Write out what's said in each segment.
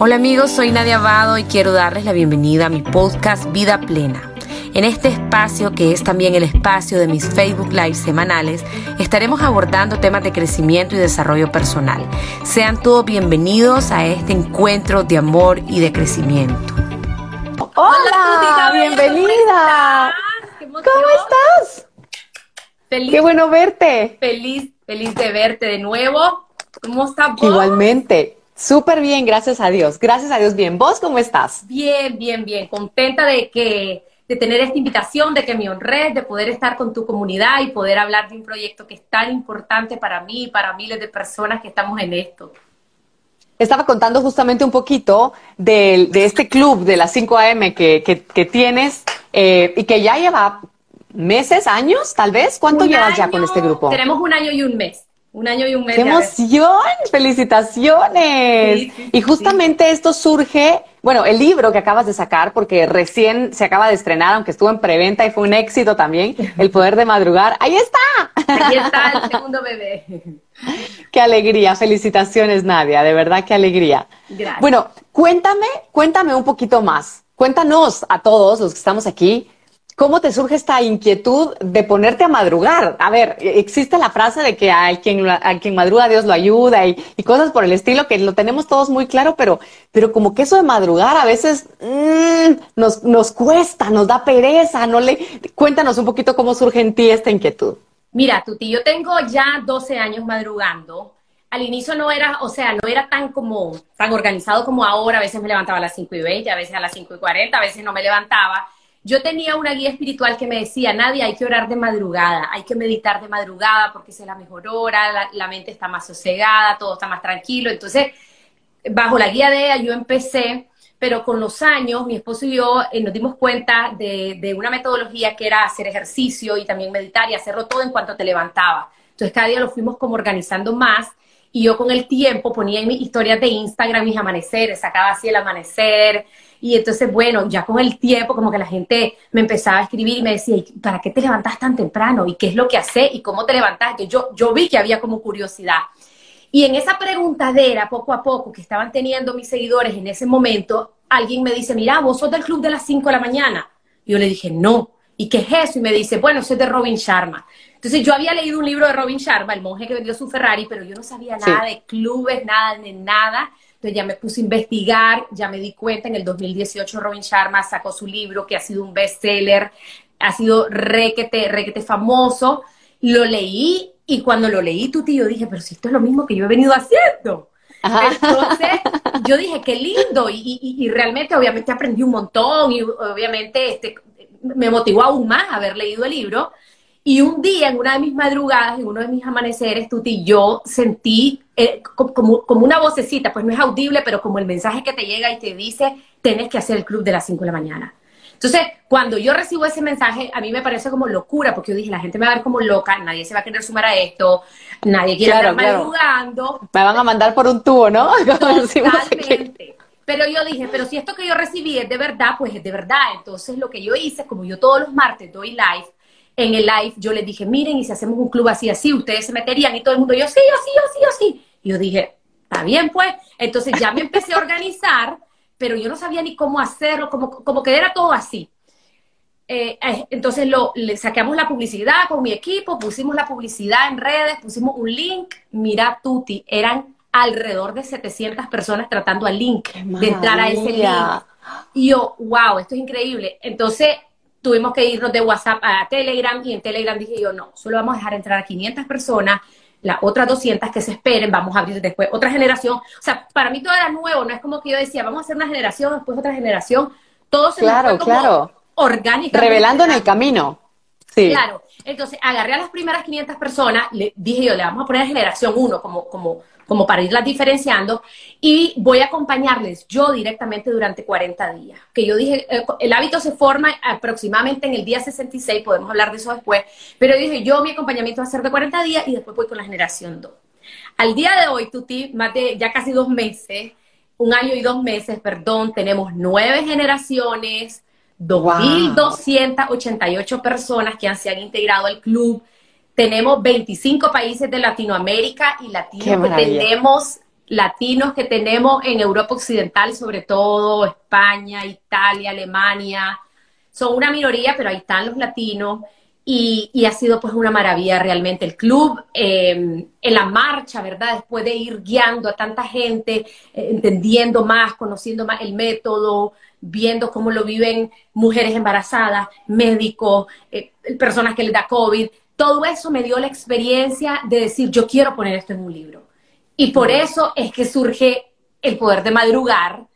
Hola amigos, soy Nadia Abado y quiero darles la bienvenida a mi podcast Vida Plena. En este espacio, que es también el espacio de mis Facebook Live semanales, estaremos abordando temas de crecimiento y desarrollo personal. Sean todos bienvenidos a este encuentro de amor y de crecimiento. Hola, bienvenida. ¿Cómo estás? Feliz, Qué bueno verte. feliz, feliz de verte de nuevo. ¿Cómo estás vos? Igualmente. Súper bien, gracias a Dios. Gracias a Dios, bien. ¿Vos cómo estás? Bien, bien, bien. Contenta de que de tener esta invitación, de que me honres, de poder estar con tu comunidad y poder hablar de un proyecto que es tan importante para mí y para miles de personas que estamos en esto. Estaba contando justamente un poquito de, de este club de las 5 AM que, que, que tienes eh, y que ya lleva meses, años, tal vez. ¿Cuánto Un llevas ya con este grupo? Tenemos un año y un mes. Un año y un mes. ¡Qué emoción! ¡Felicitaciones! Sí, sí, y justamente esto surge, bueno, el libro que acabas de sacar, porque recién se acaba de estrenar, aunque estuvo en preventa y fue un éxito también, El Poder de Madrugar. ¡Ahí está! Ahí está el segundo bebé. ¡Qué alegría! Felicitaciones, Nadia, de verdad, qué alegría. Gracias. Bueno, cuéntame, cuéntame un poquito más. Cuéntanos a todos los que estamos aquí, ¿cómo te surge esta inquietud de ponerte a madrugar? A ver, existe la frase de que al quien, al quien madruga Dios lo ayuda y, y cosas por el estilo que lo tenemos todos muy claro, pero, pero como que eso de madrugar a veces mm, nos, nos cuesta, nos da pereza, no le... Cuéntanos un poquito cómo surge en ti esta inquietud. Mira, Tuti, yo tengo ya 12 años madrugando. Al inicio no era, o sea, no era tan como, tan organizado como ahora. A veces me levantaba a las 5 y 20, a veces a las 5 y 40, a veces no me levantaba. Yo tenía una guía espiritual que me decía, Nadia, hay que orar de madrugada, hay que meditar de madrugada porque es la mejor hora, la, mente está más sosegada, todo está más tranquilo. Entonces, bajo la guía de ella yo empecé, pero con los años mi esposo y yo eh, nos dimos cuenta de, una metodología que era hacer ejercicio y también meditar y hacerlo todo en cuanto te levantaba. Entonces cada día lo fuimos como organizando más y yo con el tiempo ponía en mis historias de Instagram mis amaneceres, sacaba así el amanecer y entonces bueno, ya con el tiempo como que la gente me empezaba a escribir y me decía, "¿Y ¿para qué te levantas tan temprano? ¿Y qué es lo que haces? ¿Y cómo te levantas? Que yo, yo vi que había como curiosidad. Y en esa preguntadera, poco a poco, que estaban teniendo mis seguidores en ese momento, alguien me dice, mira, vos sos del club de las 5 de la mañana. Y yo le dije, no. ¿Y qué es eso? Y me dice, bueno, soy de Robin Sharma. Entonces yo había leído un libro de Robin Sharma, el monje que vendió su Ferrari, pero yo no sabía Sí. nada de clubes, nada de nada. Entonces ya me puse a investigar, ya me di cuenta, en el 2018 Robin Sharma sacó su libro que ha sido un bestseller, ha sido requete, requete famoso. Lo leí y cuando lo leí, tu tío, dije, pero si esto es lo mismo que yo he venido haciendo. Ajá. Entonces, yo dije, qué lindo, y, y- y realmente, obviamente, aprendí un montón, y obviamente este, me motivó aún más haber leído el libro. Y un día, en una de mis madrugadas, en uno de mis amaneceres, Tuti, yo sentí eh, co- como, como una vocecita, pues no es audible, pero como el mensaje que te llega y te dice, tenés que hacer el club de las 5 de la mañana. Entonces, cuando yo recibo ese mensaje, a mí me parece como locura, porque yo dije, la gente me va a ver como loca, nadie se va a querer sumar a esto, nadie quiere Claro, claro. madrugando. Me van a mandar por un tubo, ¿no? Totalmente. Pero yo dije, pero si esto que yo recibí es de verdad, pues es de verdad. Entonces lo que yo hice, como yo todos los martes doy live, en el live yo les dije, miren, y si hacemos un club así, así, ustedes se meterían y todo el mundo, yo sí, yo sí, yo sí, yo sí. Y yo dije, está bien pues. Entonces ya me empecé a organizar, pero yo no sabía ni cómo hacerlo, como, como que era todo así. Eh, eh, entonces lo, le sacamos la publicidad con mi equipo, pusimos la publicidad en redes, pusimos un link. Mira, Tuti, eran alrededor de 700 personas tratando al link, de entrar a ese link. Y yo, wow, esto es increíble. Entonces tuvimos que irnos de WhatsApp a Telegram y en Telegram dije yo, no, solo vamos a dejar entrar a 500 personas, las otras 200 que se esperen, vamos a abrir después otra generación. O sea, para mí todo era nuevo, no es como que yo decía, vamos a hacer una generación, después otra generación. Todo se Claro, fue como claro. orgánicamente. Revelando en el camino. Sí. Claro, entonces agarré a las primeras 500 personas, le dije yo, le vamos a poner generación 1 como, como, como para irlas diferenciando y voy a acompañarles yo directamente durante 40 días. Que yo dije, eh, el hábito se forma aproximadamente en el día 66, podemos hablar de eso después, pero dije yo mi acompañamiento va a ser de 40 días y después voy con la generación 2. Al día de hoy, Tuti, más de ya casi dos meses, un año y dos meses, perdón, tenemos nueve generaciones, 2.288 personas que se han integrado al club. Tenemos 25 países de Latinoamérica y latinos que maravilla. tenemos latinos que tenemos en Europa Occidental, sobre todo España, Italia, Alemania, son una minoría, pero ahí están los latinos. Y, ha sido pues una maravilla realmente el club, em, en la marcha, ¿verdad? Después de ir guiando a tanta gente, eh, entendiendo más, conociendo más el método, viendo cómo lo viven mujeres embarazadas, médicos, eh, personas que les da COVID, todo eso me dio la experiencia de decir, yo quiero poner esto en un libro. Y por eso es que surge el poder de madrugar,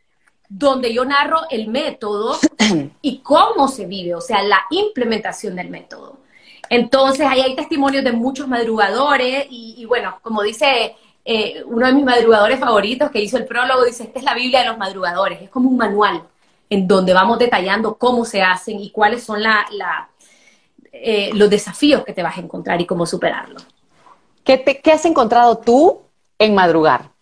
donde yo narro el método y cómo se vive, o sea, la implementación del método. Entonces, ahí hay testimonios de muchos madrugadores y, bueno, como dice eh, uno de mis madrugadores favoritos que hizo el prólogo, dice, esta es la Biblia de los madrugadores, es como un manual en donde vamos detallando cómo se hacen y cuáles son la, eh, los desafíos que te vas a encontrar y cómo superarlos. ¿Qué, ¿Qué has encontrado tú en madrugar?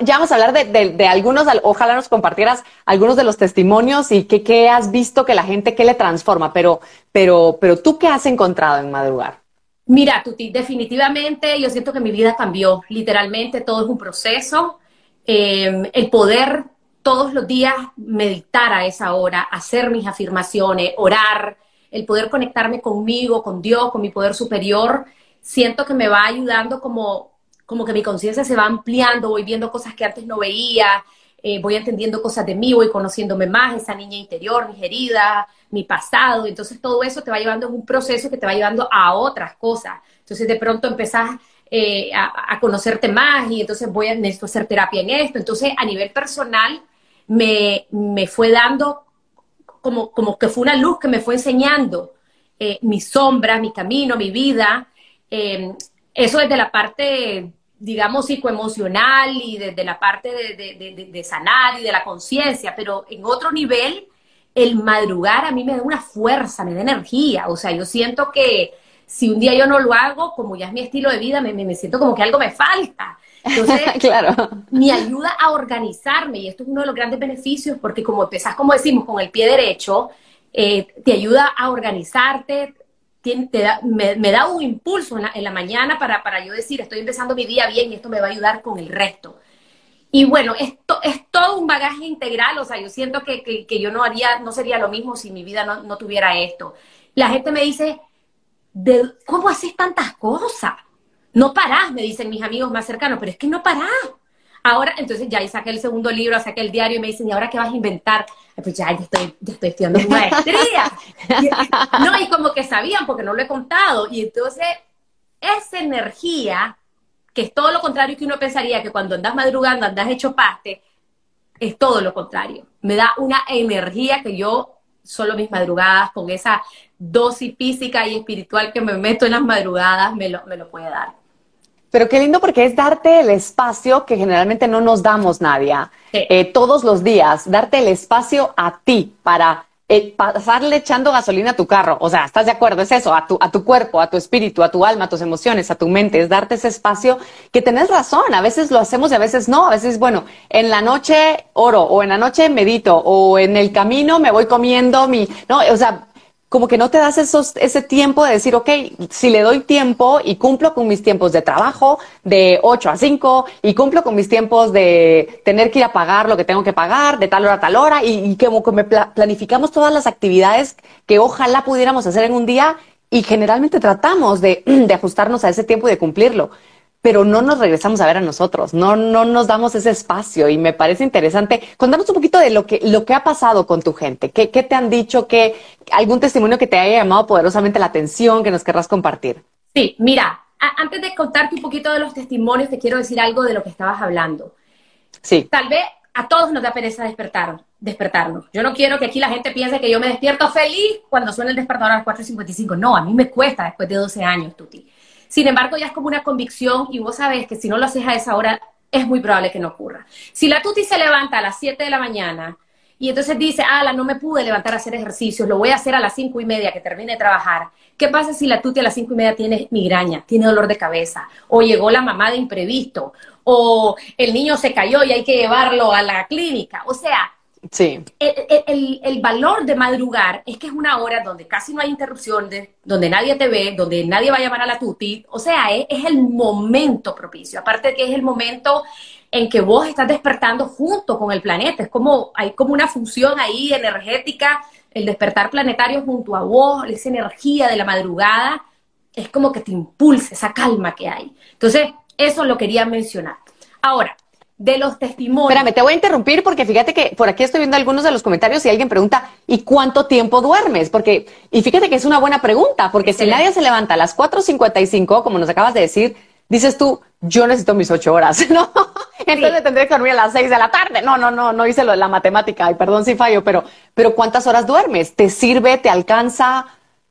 ya vamos a hablar de, algunos, ojalá nos compartieras algunos de los testimonios y qué, has visto que la gente, qué le transforma, pero, pero, pero tú qué has encontrado en madrugar. Mira, Tuti, definitivamente yo siento que mi vida cambió, literalmente todo es un proceso. Em, el poder todos los días meditar a esa hora, hacer mis afirmaciones, orar, el poder conectarme conmigo, con Dios, con mi poder superior, siento que me va ayudando como como que mi conciencia se va ampliando, voy viendo cosas que antes no veía, eh, voy entendiendo cosas de mí, voy conociéndome más, esa niña interior, mis heridas, mi pasado. Entonces todo eso te va llevando en un proceso que te va llevando a otras cosas. Entonces de pronto empezás eh, a, conocerte más y entonces voy a necesito hacer terapia en esto. Entonces a nivel personal me, me fue dando como, como que fue una luz que me fue enseñando eh, mis sombras, mi camino, mi vida. Eso desde la parte, digamos, psicoemocional y desde la parte de, sanar y de la conciencia, pero en otro nivel, el madrugar a mí me da una fuerza, me da energía. O sea, yo siento que si un día yo no lo hago, como ya es mi estilo de vida, me, siento como que algo me falta. Entonces, claro. me ayuda a organizarme y esto es uno de los grandes beneficios porque como empezás, como decimos, con el pie derecho, eh, te ayuda a organizarte, me, da un impulso en la, mañana para, para yo decir, estoy empezando mi día bien y esto me va a ayudar con el resto. Y bueno, esto es todo un bagaje integral, o sea, yo siento que, yo no haría, no sería lo mismo si mi vida no, tuviera esto. La gente me dice, ¿de, ¿cómo haces tantas cosas? No parás, me dicen mis amigos más cercanos, pero es que no parás. Ahora, entonces ya saqué el segundo libro, saqué el diario y me dicen, ¿y ahora qué vas a inventar? Pues ya, ya estoy, ya estoy estudiando maestría. no, y como que sabían porque no lo he contado. Y entonces, esa energía, que es todo lo contrario que uno pensaría, que cuando andas madrugando, andas hecho paste, es todo lo contrario. Me da una energía que yo, solo mis madrugadas, con esa dosis física y espiritual que me meto en las madrugadas, me lo, me lo puede dar. Pero qué lindo porque es darte el espacio que generalmente no nos damos, Nadia, eh, todos los días, darte el espacio a ti para eh, pasarle echando gasolina a tu carro. O sea, ¿estás de acuerdo? Es eso, a tu, a tu cuerpo, a tu espíritu, a tu alma, a tus emociones, a tu mente, es darte ese espacio que tenés razón. A veces lo hacemos y a veces no. A veces, bueno, en la noche oro o en la noche medito o en el camino me voy comiendo mi, no, o sea, como que no te das esos, ese tiempo de decir, ok, si le doy tiempo y cumplo con mis tiempos de trabajo de 8 a 5 y cumplo con mis tiempos de tener que ir a pagar lo que tengo que pagar de tal hora a tal hora y, y como que me planificamos todas las actividades que ojalá pudiéramos hacer en un día y generalmente tratamos de, de ajustarnos a ese tiempo y de cumplirlo pero no nos regresamos a ver a nosotros, no, no nos damos ese espacio y me parece interesante. Contanos un poquito de lo que, lo que ha pasado con tu gente, qué, qué te han dicho, qué, algún testimonio que te haya llamado poderosamente la atención, que nos querrás compartir. Sí, mira, antes de contarte un poquito de los testimonios, te quiero decir algo de lo que estabas hablando. Sí. Tal vez a todos nos da pereza despertar, despertarnos. Yo no quiero que aquí la gente piense que yo me despierto feliz cuando suena el despertador a las 4.55. No, a mí me cuesta después de 12 años, Tuti. Sin embargo, ya es como una convicción y vos sabés que si no lo haces a esa hora, es muy probable que no ocurra. Si la tuti se levanta a las 7 de la mañana y entonces dice, ala, no me pude levantar a hacer ejercicios, lo voy a hacer a las 5 y media que termine de trabajar. ¿Qué pasa si la tuti a las 5 y media tiene migraña, tiene dolor de cabeza, o llegó la mamá de imprevisto, o el niño se cayó y hay que llevarlo a la clínica? O sea, Sí. El, el, valor de madrugar es que es una hora donde casi no hay interrupciones, donde nadie te ve, donde nadie va a llamar a la tuti. O sea, es, es el momento propicio. Aparte de que es el momento en que vos estás despertando junto con el planeta. Es como, hay como una función ahí energética, el despertar planetario junto a vos, esa energía de la madrugada, es como que te impulsa esa calma que hay. Entonces, eso lo quería mencionar. Ahora, de los testimonios. Espérame, te voy a interrumpir porque fíjate que por aquí estoy viendo algunos de los comentarios y alguien pregunta, ¿y cuánto tiempo duermes? Porque, y fíjate que es una buena pregunta, porque si nadie se levanta a las 4.55, como nos acabas de decir, dices tú, yo necesito mis ocho horas, ¿no? Entonces tendré que dormir a las seis de la tarde. No, no, no, no hice lo de la matemática, y perdón si fallo, pero, pero ¿cuántas horas duermes? ¿Te sirve? ¿Te alcanza?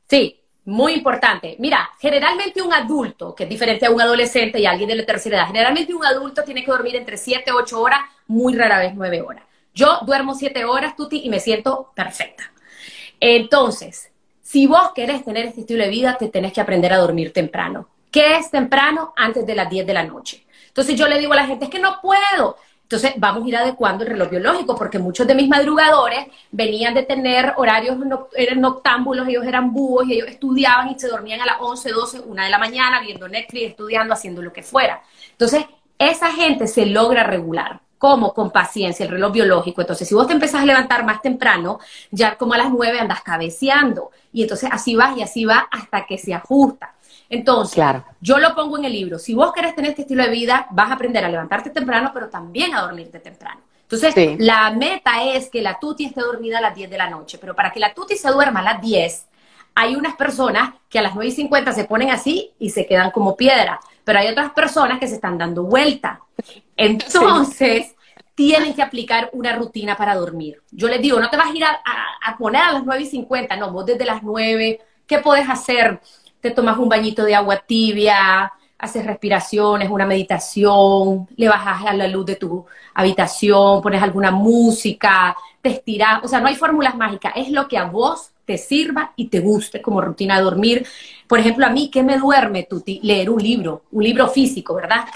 Sí, muy importante. Mira, generalmente un adulto, que es diferente a un adolescente y alguien de la tercera edad, generalmente un adulto tiene que dormir entre 7 y 8 horas, muy rara vez 9 horas. Yo duermo 7 horas, Tuti, y me siento perfecta. Entonces, si vos querés tener este estilo de vida, te tenés que aprender a dormir temprano. ¿Qué es temprano? Antes de las 10 de la noche. Entonces yo le digo a la gente, es que no puedo. Entonces, vamos a ir adecuando el reloj biológico, porque muchos de mis madrugadores venían de tener horarios, noctámbulos, ellos eran búhos y ellos estudiaban y se dormían a las 11, 12, 1 de la mañana, viendo Netflix, estudiando, haciendo lo que fuera. Entonces, esa gente se logra regular. ¿Cómo? Con paciencia, el reloj biológico. Entonces, si vos te empezás a levantar más temprano, ya como a las 9 andas cabeceando. Y entonces así vas y así va hasta que se ajusta. Entonces, yo lo pongo en el libro. Si vos querés tener este estilo de vida, vas a aprender a levantarte temprano, pero también a dormirte temprano. Entonces, la meta es que la tuti esté dormida a las 10 de la noche, pero para que la tuti se duerma a las 10, hay unas personas que a las 9 y 50 se ponen así y se quedan como piedra, pero hay otras personas que se están dando vuelta. Entonces, tienen que aplicar una rutina para dormir. Yo les digo, no te vas a ir a, a poner a las 9 y 50, no, vos desde las 9, ¿qué puedes hacer? Te tomas un bañito de agua tibia, haces respiraciones, una meditación, le bajas a la luz de tu habitación, pones alguna música, te estiras, o sea, no hay fórmulas mágicas, es lo que a vos te sirva y te guste como rutina de dormir. Por ejemplo, a mí, ¿qué me duerme, Tuti? Leer un libro, un libro físico, ¿verdad?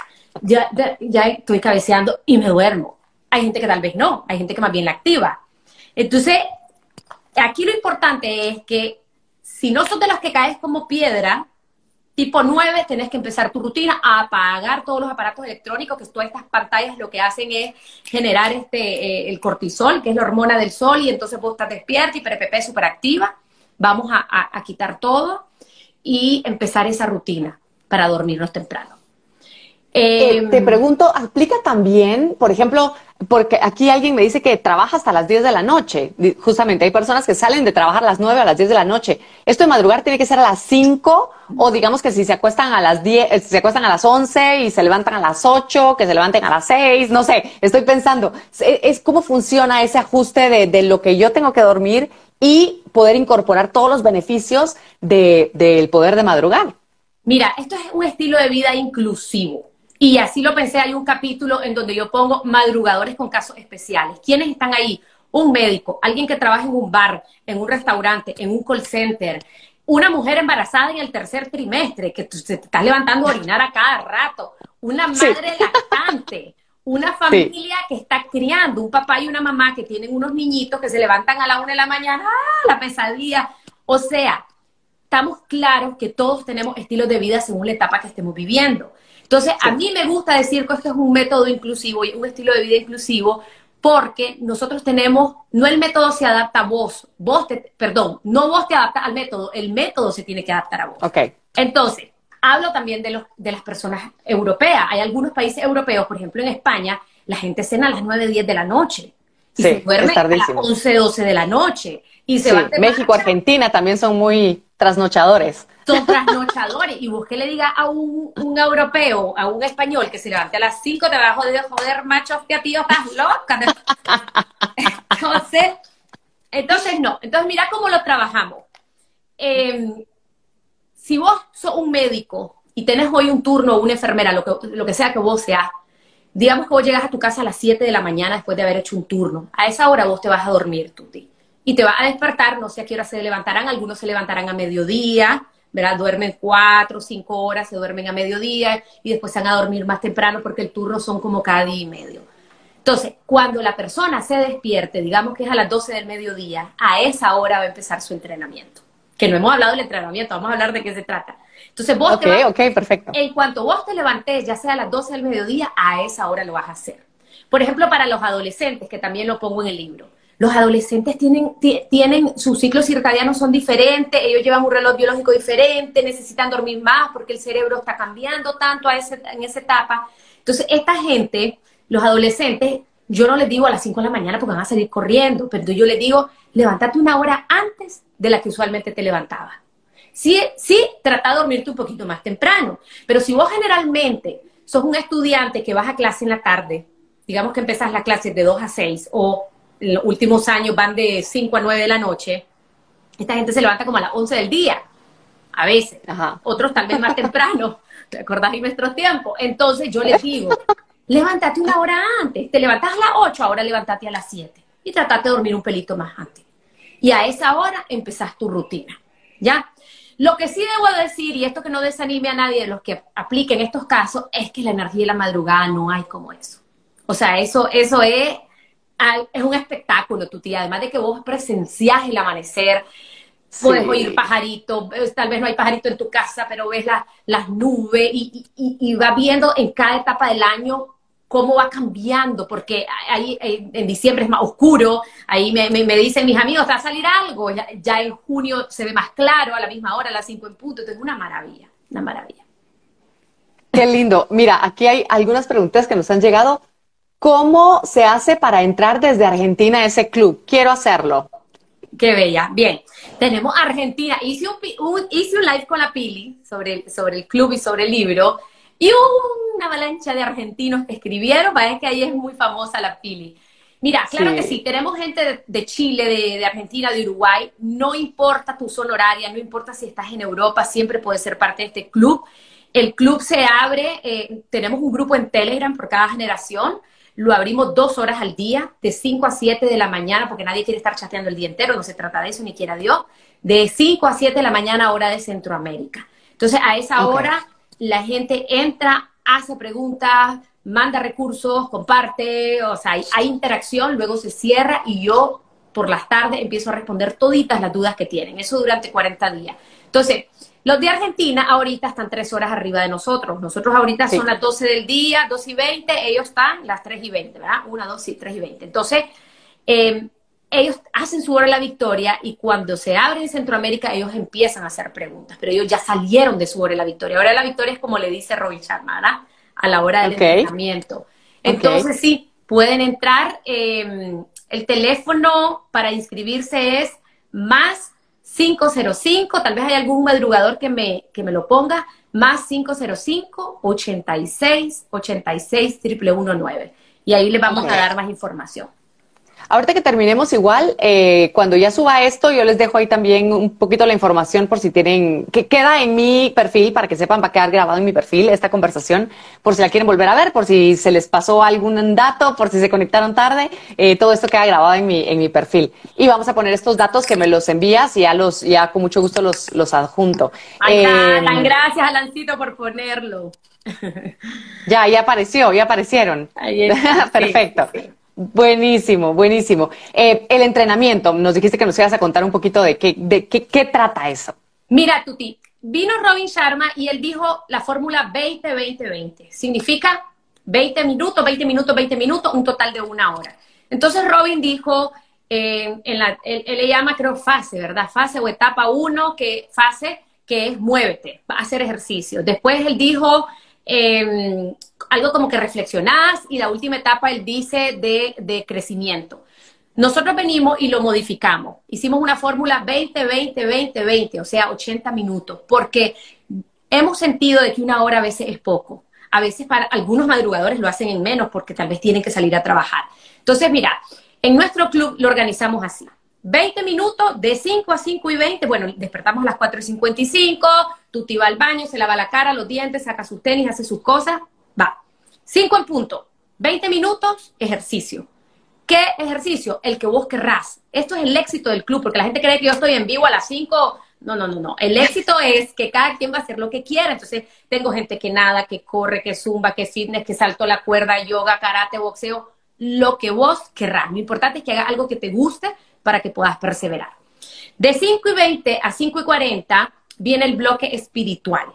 Ya, ya, estoy cabeceando y me duermo. Hay gente que tal vez no, hay gente que más bien la activa. Entonces, aquí lo importante es que si no sos de las que caes como piedra, tipo 9, tenés que empezar tu rutina a apagar todos los aparatos electrónicos, que todas estas pantallas lo que hacen es generar este, eh, el cortisol, que es la hormona del sol, y entonces vos estás despierta y PRPP súper activa. Vamos a quitar todo y empezar esa rutina para dormirnos temprano. Eh, te pregunto, ¿aplica también, por ejemplo, porque aquí alguien me dice que trabaja hasta las 10 de la noche? Justamente, hay personas que salen de trabajar a las 9 a las 10 de la noche. ¿Esto de madrugar tiene que ser a las 5? O digamos que si se acuestan a las 10, eh, se acuestan a las 11 y se levantan a las 8, que se levanten a las 6, no sé, estoy pensando, es, cómo funciona ese ajuste de, de, lo que yo tengo que dormir y poder incorporar todos los beneficios del de, poder de madrugar. Mira, esto es un estilo de vida inclusivo. Y así lo pensé, hay un capítulo en donde yo pongo madrugadores con casos especiales. ¿Quiénes están ahí? Un médico, alguien que trabaja en un bar, en un restaurante, en un call center, una mujer embarazada en el tercer trimestre, que se te estás levantando a orinar a cada rato, una madre lactante, una familia que está criando, un papá y una mamá que tienen unos niñitos que se levantan a la una de la mañana, ¡ah, la pesadilla! O sea, estamos claros que todos tenemos estilos de vida según la etapa que estemos viviendo. Entonces, a mí me gusta decir que esto es un método inclusivo y un estilo de vida inclusivo porque nosotros tenemos, no el método se adapta a vos, vos te, perdón, no vos te adaptas al método, el método se tiene que adaptar a vos. Ok. Entonces, hablo también de, los, de las personas europeas. Hay algunos países europeos, por ejemplo en España, la gente cena a las 9, 10 de la noche. Y se duerme a las 11, 12 de la noche. Y se México, Argentina también son muy trasnochadores son trasnochadores. Y vos que le diga a un, europeo, a un español que se levante a las 5 debajo de joder, macho, que a tío, estás loca. Entonces, entonces no. Entonces, mira cómo lo trabajamos. Em, si vos sos un médico y tenés hoy un turno o una enfermera, lo que, lo que sea que vos seas, digamos que vos llegas a tu casa a las 7 de la mañana después de haber hecho un turno. A esa hora vos te vas a dormir, Tuti. Y te vas a despertar, no sé a qué hora se levantarán, algunos se levantarán a mediodía, ¿verdad? Duermen cuatro o cinco horas, se duermen a mediodía y después se van a dormir más temprano porque el turno son como cada día y medio. Entonces, cuando la persona se despierte, digamos que es a las 12 del mediodía, a esa hora va a empezar su entrenamiento. Que no hemos hablado del entrenamiento, vamos a hablar de qué se trata. Entonces, vos Ok, ok, perfecto. en cuanto vos te levantes, ya sea a las 12 del mediodía, a esa hora lo vas a hacer. Por ejemplo, para los adolescentes, que también lo pongo en el libro. Los adolescentes tienen, ti- tienen sus ciclos circadianos son diferentes, ellos llevan un reloj biológico diferente, necesitan dormir más porque el cerebro está cambiando tanto a ese- en esa etapa. Entonces, esta gente, los adolescentes, yo no les digo a las 5 de la mañana porque van a salir corriendo, pero yo les digo, levántate una hora antes de la que usualmente te levantabas. Sí, sí, trata de dormirte un poquito más temprano, pero si vos generalmente sos un estudiante que vas a clase en la tarde, digamos que empezás la clase de 2 a 6 o en los últimos años van de 5 a 9 de la noche, esta gente se levanta como a las 11 del día, a veces, Ajá. otros tal vez más temprano, ¿te acordás de nuestros tiempos? Entonces yo les digo, levántate una hora antes, te levantas a las 8, ahora levántate a las 7 y tratate de dormir un pelito más antes. Y a esa hora empezás tu rutina, ¿ya? Lo que sí debo decir, y esto que no desanime a nadie de los que apliquen estos casos, es que la energía de la madrugada no hay como eso. O sea, eso, eso es, es un espectáculo, tu tía. Además de que vos presenciás el amanecer, puedes Sí. oír pajaritos, eh, tal vez no hay pajarito en tu casa, pero ves la- las nubes y, y, vas viendo en cada etapa del año cómo va cambiando, porque ahí eh, en diciembre es más oscuro, ahí me, me- me dicen mis amigos, va a salir algo, ya, ya en junio se ve más claro, a la misma hora, a las 5 en punto, entonces es una maravilla, una maravilla. Qué lindo. Mira, aquí hay algunas preguntas que nos han llegado. ¿Cómo se hace para entrar desde Argentina a ese club? Quiero hacerlo. Qué bella. Bien, tenemos Argentina. Hice un, pi- un- hice un live con la Pili sobre el, sobre el club y sobre el libro. Y hubo una avalancha de argentinos que escribieron. Parece que ahí es muy famosa la Pili. Mira, claro Sí. que sí, tenemos gente de, de Chile, de, de Argentina, de Uruguay. No importa tu zona horaria, no importa si estás en Europa, siempre puedes ser parte de este club. El club se abre, eh, tenemos un grupo en Telegram por cada generación. Lo abrimos dos horas al día, de 5 a 7 de la mañana, porque nadie quiere estar chateando el día entero, no se trata de eso, ni quiera Dios. De 5 a 7 de la mañana, hora de Centroamérica. Entonces, a esa hora, la gente entra, hace preguntas, manda recursos, comparte, o sea, hay, hay interacción, luego se cierra y yo por las tardes empiezo a responder toditas las dudas que tienen. Eso durante 40 días. Entonces, los de Argentina ahorita están tres horas arriba de nosotros. Nosotros ahorita Sí. son las 12 del día, 2 y 20, ellos están las 3 y 20, ¿verdad? 1, 2 y 3 y 20. Entonces, eh, ellos hacen su hora de la victoria y cuando se abre en Centroamérica, ellos empiezan a hacer preguntas, pero ellos ya salieron de su hora de la victoria. Hora de la victoria es como le dice Robin Sharma, ¿verdad? A la hora del Ok. entrenamiento. Entonces, sí, pueden entrar. eh, el teléfono para inscribirse es más 505, tal vez hay algún madrugador que me, que me lo ponga, más 505 86 86 119. Y ahí les vamos a dar más información. Ahorita que terminemos igual, eh, cuando ya suba esto, yo les dejo ahí también un poquito la información por si tienen, que queda en mi perfil, para que sepan, va a quedar grabado en mi perfil esta conversación, por si la quieren volver a ver, por si se les pasó algún dato, por si se conectaron tarde, eh, todo esto queda grabado en mi, en mi perfil. Y vamos a poner estos datos que me los envías y ya los, ya con mucho gusto los, los adjunto. Ay, Eh, Alan, gracias, Alancito, por ponerlo. ya, ya apareció, ya aparecieron. Ahí está, sí, Perfecto. sí. Buenísimo, buenísimo. Eh, el entrenamiento, nos dijiste que nos ibas a contar un poquito de qué, de qué, trata eso. Mira, Tuti, vino Robin Sharma y él dijo la fórmula 20-20-20. Significa 20 minutos, 20 minutos, 20 minutos, un total de una hora. Entonces Robin dijo, eh, en la, él, le llama creo fase, ¿verdad? Fase o etapa 1, que fase que es muévete, hacer ejercicio. Después él dijo eh, algo como que reflexionás y la última etapa él dice de, de crecimiento. Nosotros venimos y lo modificamos. Hicimos una fórmula 20, 20, 20, 20, o sea, 80 minutos, porque hemos sentido de que una hora a veces es poco. A veces para algunos madrugadores lo hacen en menos porque tal vez tienen que salir a trabajar. Entonces, mira, en nuestro club lo organizamos así. 20 minutos de 5 a 5 y 20. Bueno, despertamos a las 4 y 55. Tuti va al baño, se lava la cara, los dientes, saca sus tenis, hace sus cosas. Va. 5 en punto. 20 minutos, ejercicio. ¿Qué ejercicio? El que vos querrás. Esto es el éxito del club, porque la gente cree que yo estoy en vivo a las 5. No, no, no, no. El éxito es que cada quien va a hacer lo que quiera. Entonces, tengo gente que nada, que corre, que zumba, que fitness, que saltó la cuerda, yoga, karate, boxeo. lo que vos querrás. Lo importante es que hagas algo que te guste para que puedas perseverar. De 5 y 20 a 5 y 40 viene el bloque espiritual.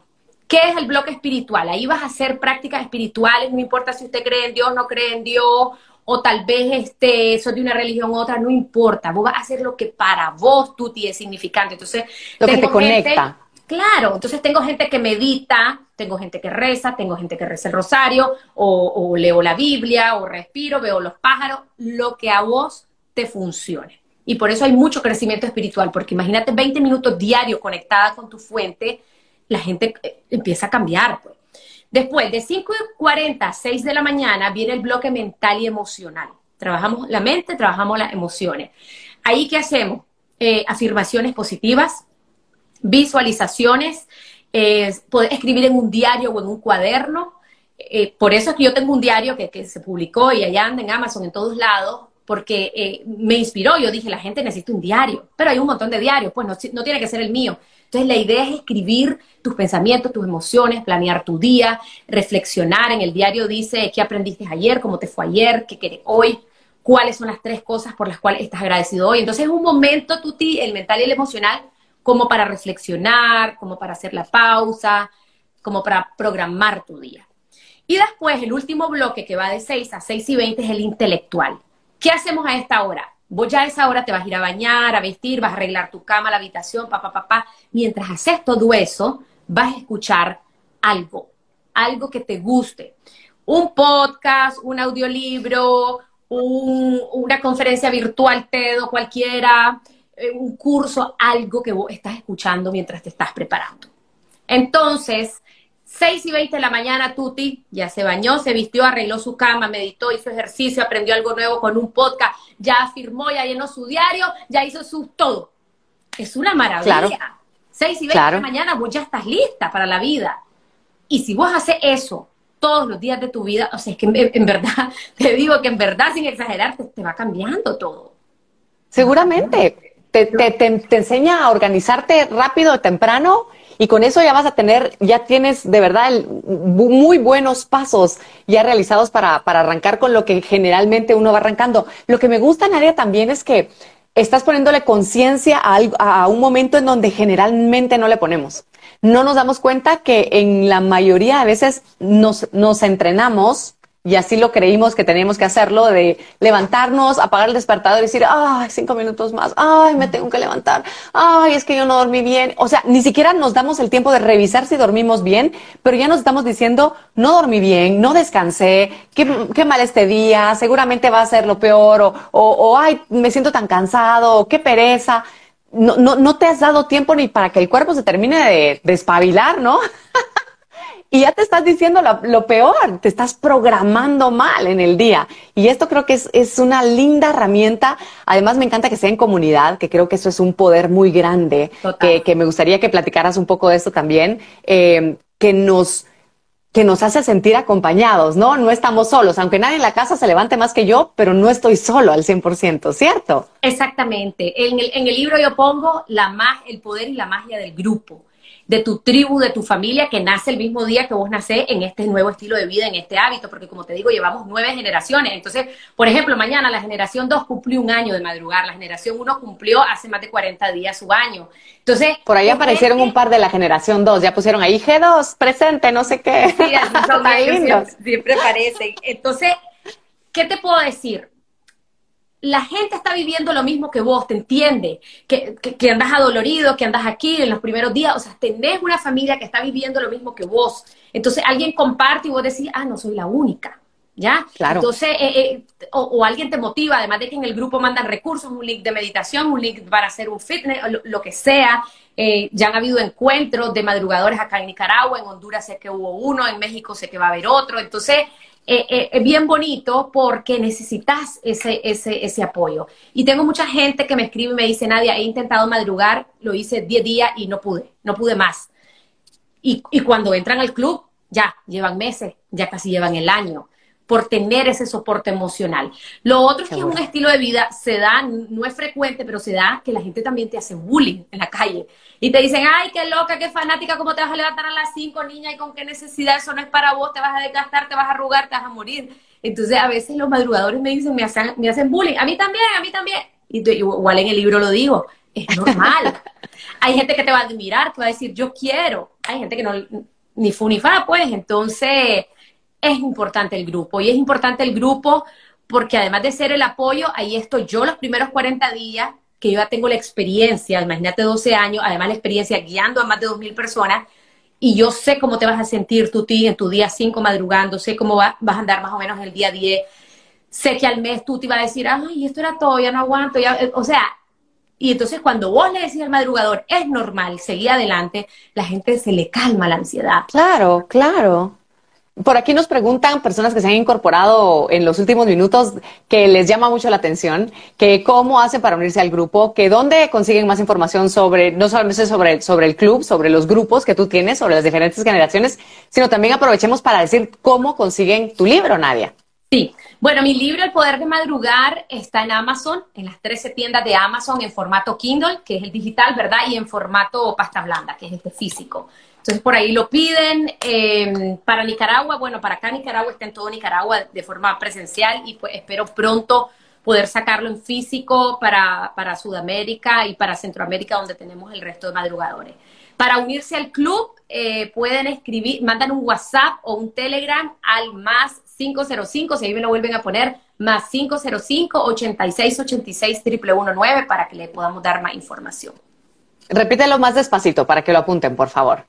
¿Qué es el bloque espiritual? Ahí vas a hacer prácticas espirituales, no importa si usted cree en Dios, no cree en Dios, o tal vez este, eso de una religión u otra, no importa. Vos vas a hacer lo que para vos tú es significante. Entonces, lo que te conecta. Claro, entonces tengo gente que medita, tengo gente que reza, tengo gente que reza el rosario, o, o leo la Biblia, o respiro, veo los pájaros, lo que a vos te funcione. Y por eso hay mucho crecimiento espiritual, porque imagínate 20 minutos diarios conectada con tu fuente, la gente eh, empieza a cambiar. Pues. Después, de 5 y 40 a 6 de la mañana, viene el bloque mental y emocional. Trabajamos la mente, trabajamos las emociones. Ahí, ¿qué hacemos? Eh, afirmaciones positivas, visualizaciones, eh, escribir en un diario o en un cuaderno. Eh, por eso es que yo tengo un diario que, que se publicó y allá anda en Amazon, en todos lados, porque eh, me inspiró. Yo dije, la gente necesita un diario, pero hay un montón de diarios, pues no, tiene que ser el mío. Entonces la idea es escribir tus pensamientos, tus emociones, planear tu día, reflexionar. En el diario dice qué aprendiste ayer, cómo te fue ayer, qué querés hoy, cuáles son las tres cosas por las cuales estás agradecido hoy. Entonces es un momento, Tuti, el mental y el emocional, como para reflexionar, como para hacer la pausa, como para programar tu día. Y después el último bloque que va de 6 a 6 y 20 es el intelectual. ¿Qué hacemos a esta hora? Vos ya a esa hora te vas a ir a bañar, a vestir, vas a arreglar tu cama, la habitación, papá, papá. Mientras haces todo eso, vas a escuchar algo, algo que te guste. Un podcast, un audiolibro, una conferencia virtual TED o cualquiera, eh, un curso, algo que vos estás escuchando mientras te estás preparando. Entonces, 6 y 20 de la mañana, Tuti ya se bañó, se vistió, arregló su cama, meditó, hizo ejercicio, aprendió algo nuevo con un podcast, ya firmó, ya llenó su diario, ya hizo su todo. Es una maravilla. 6 y 20 de la mañana, vos ya estás lista para la vida. Y si vos haces eso todos los días de tu vida, o sea, es que en, verdad, te digo que en verdad, sin exagerar, te, va cambiando todo. Seguramente. Te, te, te, enseña a organizarte rápido, temprano y con eso ya vas a tener, ya tienes de verdad muy buenos pasos ya realizados para, para arrancar con lo que generalmente uno va arrancando. Lo que me gusta, Nadia, también es que estás poniéndole conciencia a, a, un momento en donde generalmente no le ponemos. No nos damos cuenta que en la mayoría de veces nos, nos entrenamos y así lo creímos que teníamos que hacerlo, de levantarnos, apagar el despertador y decir, ay, cinco minutos más, ay, me tengo que levantar, ay, es que yo no dormí bien. O sea, ni siquiera nos damos el tiempo de revisar si dormimos bien, pero ya nos estamos diciendo, no dormí bien, no descansé, qué, qué mal este día, seguramente va a ser lo peor, o, o, ay, me siento tan cansado, qué pereza. No, no, no te has dado tiempo ni para que el cuerpo se termine de despabilar, ¿no? y ya te estás diciendo lo, peor, te estás programando mal en el día. Y esto creo que es, una linda herramienta. Además, me encanta que sea en comunidad, que creo que eso es un poder muy grande, que, me gustaría que platicaras un poco de esto también, eh, que nos que nos hace sentir acompañados, ¿no? No estamos solos, aunque nadie en la casa se levante más que yo, pero no estoy solo al 100%, ¿cierto? Exactamente. En el, en el libro yo pongo la el poder y la magia del grupo de tu tribu, de tu familia, que nace el mismo día que vos nacés en este nuevo estilo de vida, en este hábito, porque como te digo, llevamos nueve generaciones. Entonces, por ejemplo, mañana la generación 2 cumplió un año de madrugar, la generación 1 cumplió hace más de 40 días su año. Entonces, por ahí aparecieron un par de la generación 2, ya pusieron ahí G2, presente, no sé qué. Sí, así son siempre, siempre parecen. Entonces, ¿qué te puedo decir? La gente está viviendo lo mismo que vos, te entiende, que, que, andas adolorido, que andas aquí en los primeros días, o sea, tenés una familia que está viviendo lo mismo que vos. Entonces alguien comparte y vos decís, ah, no soy la única, ¿ya? Claro. Entonces, eh, eh, o, alguien te motiva, además de que en el grupo mandan recursos, un link de meditación, un link para hacer un fitness, lo, que sea. Eh, ya han habido encuentros de madrugadores acá en Nicaragua, en Honduras sé que hubo uno, en México sé que va a haber otro. Entonces, eh, eh, es bien bonito porque necesitas ese, ese, ese apoyo. Y tengo mucha gente que me escribe y me dice, Nadia, he intentado madrugar, lo hice 10 días y no pude, no pude más. Y, y cuando entran al club, ya llevan meses, ya casi llevan el año. Por tener ese soporte emocional. Lo otro es que es un estilo de vida, se da, no es frecuente, pero se da que la gente también te hace bullying en la calle. Y te dicen, ay, qué loca, qué fanática, ¿cómo te vas a levantar a las 5, niña? ¿Y con qué necesidad? Eso no es para vos, te vas a desgastar, te vas a arrugar, te vas a morir. Entonces, a veces los madrugadores me dicen, me hacen, me hacen bullying. A mí también, a mí también. Y igual en el libro lo digo, es normal. Hay gente que te va a admirar, que va a decir, yo quiero. Hay gente que no, ni fu ni fa, pues. Entonces, es importante el grupo. Y es importante el grupo porque además de ser el apoyo, ahí estoy yo los primeros 40 días, que yo ya tengo la experiencia, imagínate 12 años, además la experiencia guiando a más de 2.000 personas, y yo sé cómo te vas a sentir tú en tu día 5 madrugando, sé cómo vas a andar más o menos en el día 10, sé que al mes tú te ibas a decir, ay, esto era todo, ya no aguanto, ya, o sea, y entonces cuando vos le decís al madrugador, es normal, seguí adelante, la gente se le calma la ansiedad. Claro, claro. Por aquí nos preguntan personas que se han incorporado en los últimos minutos que les llama mucho la atención, que cómo hacen para unirse al grupo, que dónde consiguen más información sobre, no solamente sobre, sobre el club, sobre los grupos que tú tienes, sobre las diferentes generaciones, sino también aprovechemos para decir cómo consiguen tu libro, Nadia. Sí, bueno, mi libro El Poder de Madrugar está en Amazon, en las 13 tiendas de Amazon en formato Kindle, que es el digital, ¿verdad? Y en formato pasta blanda, que es este físico. Entonces por ahí lo piden. Em, para Nicaragua, bueno, para acá Nicaragua está en todo Nicaragua de forma presencial y pues espero pronto poder sacarlo en físico para, para Sudamérica y para Centroamérica, donde tenemos el resto de madrugadores. Para unirse al club, eh, pueden escribir, mandan un WhatsApp o un Telegram al más 505, si ahí me lo vuelven a poner, más 505 8686 119 para que le podamos dar más información. Repítelo más despacito para que lo apunten, por favor.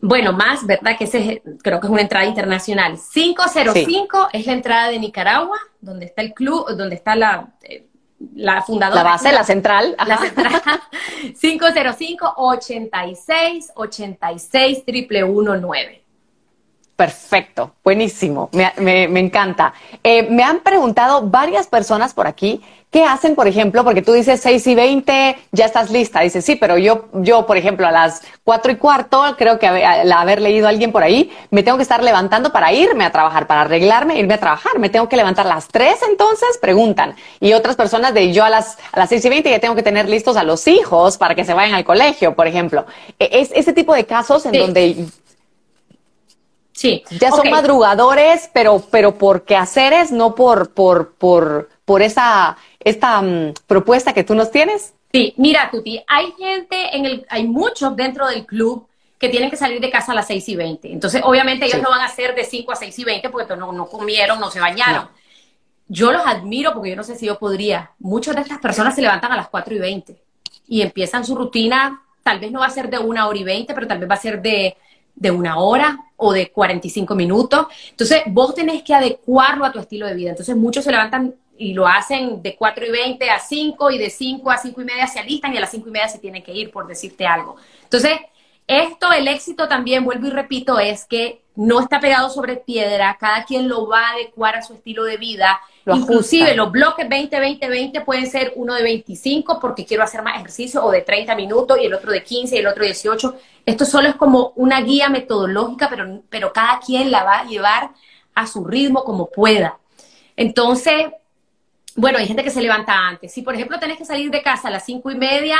Bueno, más, ¿verdad? Que ese creo que es una entrada internacional. 505 es la entrada de Nicaragua, donde está el club, donde está la, eh, la fundadora. La base, la, central. La central. 505 86 86 119. Perfecto, buenísimo, me, me, encanta. Eh, me han preguntado varias personas por aquí qué hacen, por ejemplo, porque tú dices 6 y 20, ya estás lista. Dices, sí, pero yo, yo, por ejemplo, a las 4 y cuarto, creo que al haber leído a alguien por ahí, me tengo que estar levantando para irme a trabajar, para arreglarme, irme a trabajar. Me tengo que levantar a las 3, entonces preguntan. Y otras personas de yo a las, a las 6 y 20 ya tengo que tener listos a los hijos para que se vayan al colegio, por ejemplo. E, es ese tipo de casos en donde Sí. Ya son madrugadores, pero, pero por quehaceres, no por, por, por, por esa, esta mm, propuesta que tú nos tienes. Sí, mira, Tuti, hay gente en el, hay muchos dentro del club que tienen que salir de casa a las 6 y 20. Entonces, obviamente, ellos no van a hacer de 5 a 6 y 20 porque no, no comieron, no se bañaron. Yo los admiro porque yo no sé si yo podría. Muchas de estas personas se levantan a las 4 y 20 y empiezan su rutina. Tal vez no va a ser de una hora y 20, pero tal vez va a ser de de una hora o de 45 minutos. Entonces, vos tenés que adecuarlo a tu estilo de vida. Entonces, muchos se levantan y lo hacen de 4 y 20 a 5 y de 5 a 5 y media se alistan y a las 5 y media se tienen que ir, por decirte algo. Entonces, esto, el éxito también, vuelvo y repito, es que no está pegado sobre piedra, cada quien lo va a adecuar a su estilo de vida. Inclusive los bloques 20, 20, 20 pueden ser uno de 25 porque quiero hacer más ejercicio o de 30 minutos y el otro de 15 y el otro de 18. Esto solo es como una guía metodológica, pero, pero cada quien la va a llevar a su ritmo como pueda. Entonces, bueno, hay gente que se levanta antes. Si, por ejemplo, tenés que salir de casa a las cinco y media,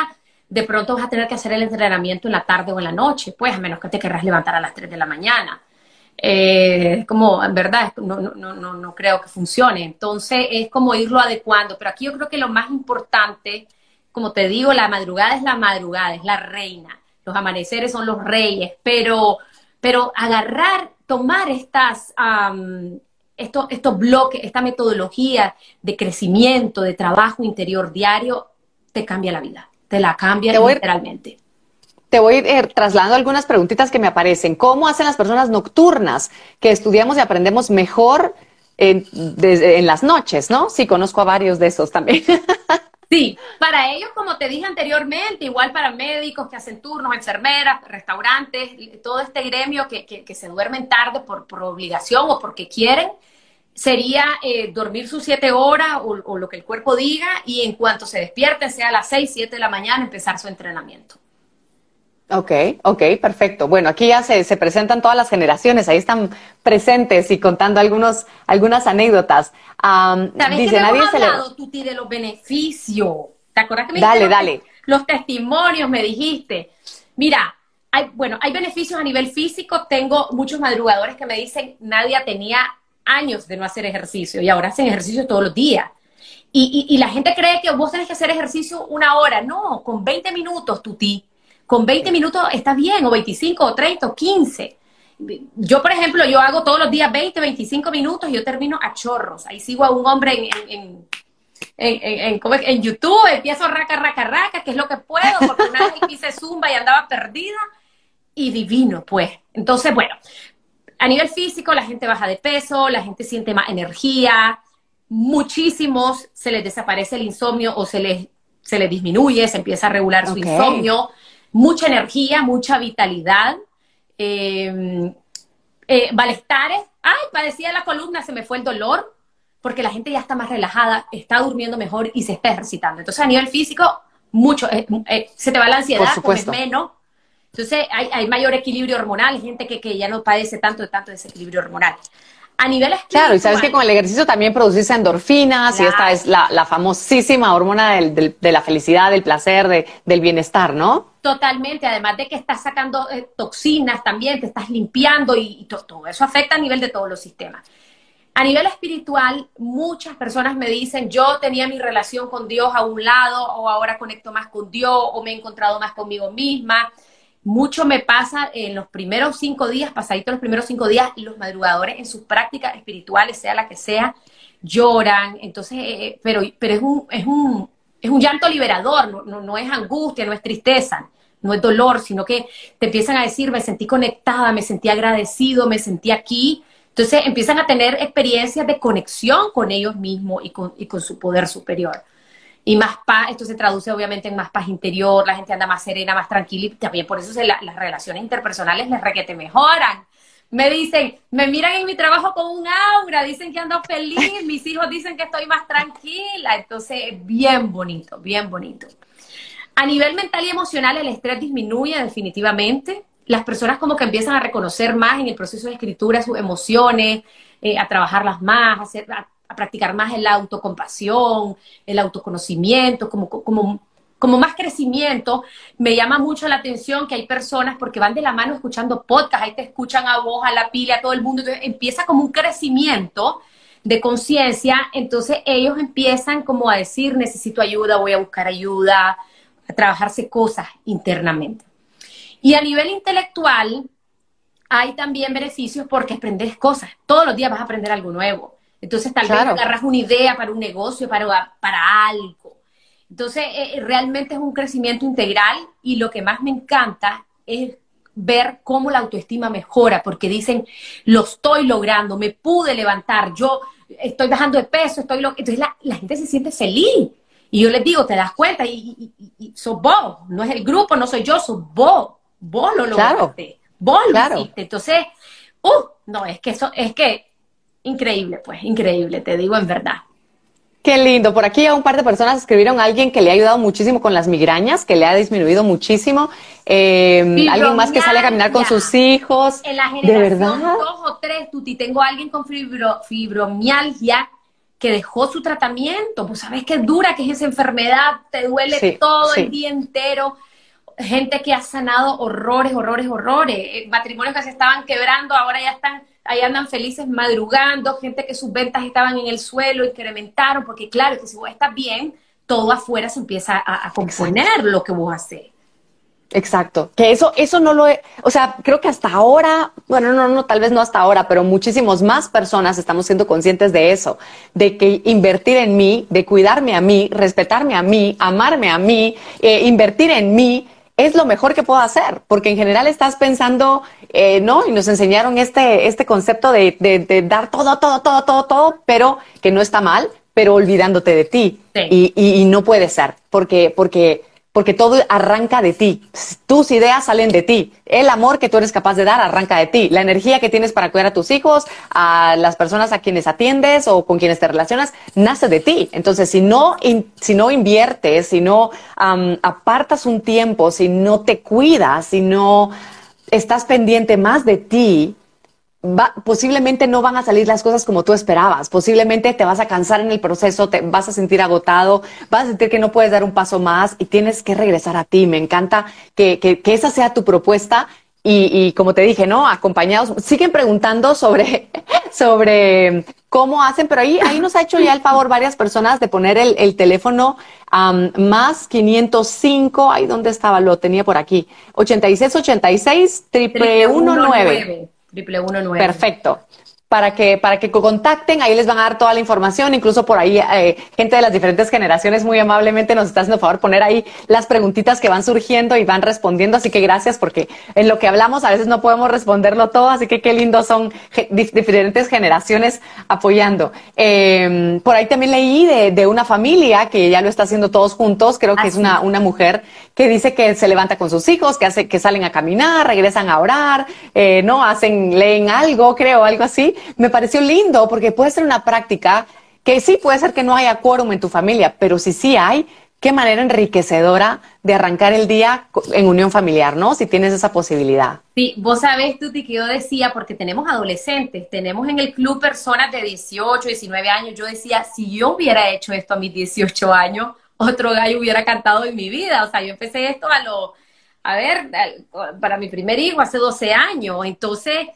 de pronto vas a tener que hacer el entrenamiento en la tarde o en la noche, pues a menos que te querrás levantar a las 3 de la mañana. Eh, como, en verdad, no, no, no, no creo que funcione. Entonces, es como irlo adecuando. Pero aquí yo creo que lo más importante, como te digo, la madrugada es la madrugada, es la reina. Los amaneceres son los reyes, pero, pero agarrar, tomar estas, estos, estos bloques, esta metodología de crecimiento, de trabajo interior diario, te cambia la vida te la cambia literalmente. Te voy eh, trasladando algunas preguntitas que me aparecen. ¿Cómo hacen las personas nocturnas que estudiamos y aprendemos mejor en, las noches, no? Sí, conozco a varios de esos también. Sí, para ellos, como te dije anteriormente, igual para médicos que hacen turnos, enfermeras, restaurantes, todo este gremio que, que, se duermen tarde por, por, obligación o porque quieren, sería eh, dormir sus siete horas o, lo que el cuerpo diga y en cuanto se despierten, sea a las seis, siete de la mañana, empezar su entrenamiento. Ok, ok, perfecto. Bueno, aquí ya se, se, presentan todas las generaciones, ahí están presentes y contando algunos, algunas anécdotas. Um, dice, que nadie hemos hablado, Tuti, de los beneficios? ¿Te acuerdas que me Dale, dale. Los testimonios me dijiste. Mira, hay, bueno, hay beneficios a nivel físico. Tengo muchos madrugadores que me dicen, Nadia tenía años de no hacer ejercicio y ahora hacen ejercicio todos los días. Y, y, y la gente cree que vos tenés que hacer ejercicio una hora. No, con 20 minutos, Tuti con 20 minutos está bien, o 25, o 30, o 15. Yo, por ejemplo, yo hago todos los días 20, 25 minutos y yo termino a chorros. Ahí sigo a un hombre en, en, en, YouTube, empiezo raca, raca, raca, que es lo que puedo, porque una vez hice zumba y andaba perdida. Y divino, pues. Entonces, bueno, a nivel físico, la gente baja de peso, la gente siente más energía, muchísimos se les desaparece el insomnio o se les, se les disminuye, se empieza a regular su insomnio mucha energía, mucha vitalidad, eh, eh, malestares. Ay, padecía la columna, se me fue el dolor, porque la gente ya está más relajada, está durmiendo mejor y se está ejercitando. Entonces, a nivel físico, mucho, eh, eh, se te va la ansiedad, comes menos. Entonces, hay, hay, mayor equilibrio hormonal, gente que, que ya no padece tanto de tanto desequilibrio hormonal a nivel Claro, y sabes que con el ejercicio también produces endorfinas y esta es la, famosísima hormona del, de la felicidad, del placer, de, del bienestar, ¿no? Totalmente, además de que estás sacando eh, toxinas también, te estás limpiando y, todo eso afecta a nivel de todos los sistemas. A nivel espiritual, muchas personas me dicen, yo tenía mi relación con Dios a un lado o ahora conecto más con Dios o me he encontrado más conmigo misma mucho me pasa en los primeros cinco días, pasaditos los primeros cinco días, los madrugadores en sus prácticas espirituales, sea la que sea, lloran, entonces, eh, eh, pero, pero es un, es un, es un llanto liberador, no, no, es angustia, no es tristeza, no es dolor, sino que te empiezan a decir, me sentí conectada, me sentí agradecido, me sentí aquí. Entonces empiezan a tener experiencias de conexión con ellos mismos y con, y con su poder superior y más paz, esto se traduce obviamente en más paz interior, la gente anda más serena, más tranquila y también por eso las relaciones interpersonales les requete mejoran. Me dicen, me miran en mi trabajo con un aura, dicen que ando feliz, mis hijos dicen que estoy más tranquila, entonces bien bonito, bien bonito. A nivel mental y emocional el estrés disminuye definitivamente. Las personas como que empiezan a reconocer más en el proceso de escritura sus emociones, eh, a trabajarlas más, a, hacer, practicar más el autocompasión, el autoconocimiento, como, como, como más crecimiento. Me llama mucho la atención que hay personas porque van de la mano escuchando podcast, ahí te escuchan a vos, a la pila, a todo el mundo, entonces empieza como un crecimiento de conciencia, entonces ellos empiezan como a decir, necesito ayuda, voy a buscar ayuda, a trabajarse cosas internamente. Y a nivel intelectual, hay también beneficios porque aprendes cosas. Todos los días vas a aprender algo nuevo. Entonces tal vez agarras una idea para un negocio, para, para algo. Entonces eh, eh, realmente es un crecimiento integral y lo que más me encanta es ver cómo la autoestima mejora, porque dicen, lo estoy logrando, me pude levantar, yo estoy bajando de peso, estoy lo... Entonces la, gente se siente feliz. Y yo les digo, te das cuenta, y, y, sos vos, no es el grupo, no soy yo, sos vos, vos lo lograste, vos lo hiciste. Entonces, uh, no, es que eso, es que increíble, pues, increíble, te digo en verdad. Qué lindo. Por aquí ya un par de personas escribieron a alguien que le ha ayudado muchísimo con las migrañas, que le ha disminuido muchísimo. Eh, alguien más que sale a caminar con sus hijos. En la generación ¿De verdad? dos o tres, Tuti, tengo a alguien con fibromialgia que dejó su tratamiento. Pues sabes qué dura que es esa enfermedad, te duele todo el día entero. Gente que ha sanado horrores, horrores, horrores. Eh, matrimonios que se estaban quebrando, ahora ya están ahí andan felices madrugando, gente que sus ventas estaban en el suelo, incrementaron, porque claro, que si vos estás bien, todo afuera se empieza a, componer lo que vos haces. Exacto, que eso, eso no lo, he, o sea, creo que hasta ahora, bueno, no, no, tal vez no hasta ahora, pero muchísimos más personas estamos siendo conscientes de eso, de que invertir en mí, de cuidarme a mí, respetarme a mí, amarme a mí, eh, invertir en mí, es lo mejor que puedo hacer, porque en general estás pensando, eh, ¿no? Y nos enseñaron este, este concepto de, de, dar todo, todo, todo, todo, todo, pero que no está mal, pero olvidándote de ti. Y, y, no puede ser, porque, porque porque todo arranca de ti. Tus ideas salen de ti. El amor que tú eres capaz de dar arranca de ti. La energía que tienes para cuidar a tus hijos, a las personas a quienes atiendes o con quienes te relacionas, nace de ti. Entonces, si no, si no inviertes, si no apartas un tiempo, si no te cuidas, si no estás pendiente más de ti, posiblemente no van a salir las cosas como tú esperabas, posiblemente te vas a cansar en el proceso, te vas a sentir agotado, vas a sentir que no puedes dar un paso más y tienes que regresar a ti. Me encanta que, que, esa sea tu propuesta. Y, y, como te dije, ¿no? Acompañados, siguen preguntando sobre, sobre cómo hacen, pero ahí, ahí nos ha hecho ya el favor varias personas de poner el, el teléfono um, más 505, ahí dónde estaba, lo tenía por aquí, 8686 triple 19. Perfecto. Para que, para que contacten, ahí les van a dar toda la información, incluso por ahí eh, gente de las diferentes generaciones muy amablemente nos está haciendo favor poner ahí las preguntitas que van surgiendo y van respondiendo, así que gracias porque en lo que hablamos a veces no podemos responderlo todo, así que qué lindo son diferentes generaciones apoyando. Em, por ahí también leí de, de, una familia que ya lo está haciendo todos juntos, creo que es una, una mujer que dice que se levanta con sus hijos, que hace, que salen a caminar, regresan a orar, eh, no hacen, leen algo, creo, algo así me pareció lindo porque puede ser una práctica que sí puede ser que no haya quórum en tu familia, pero si sí hay, qué manera enriquecedora de arrancar el día en unión familiar, ¿no? Si tienes esa posibilidad. Sí, vos sabés, Tuti, que yo decía, porque tenemos adolescentes, tenemos en el club personas de 18, 19 años, yo decía, si yo hubiera hecho esto a mis 18 años, otro gallo hubiera cantado en mi vida, o sea, yo empecé esto a lo, a ver, para mi primer hijo hace 12 años, entonces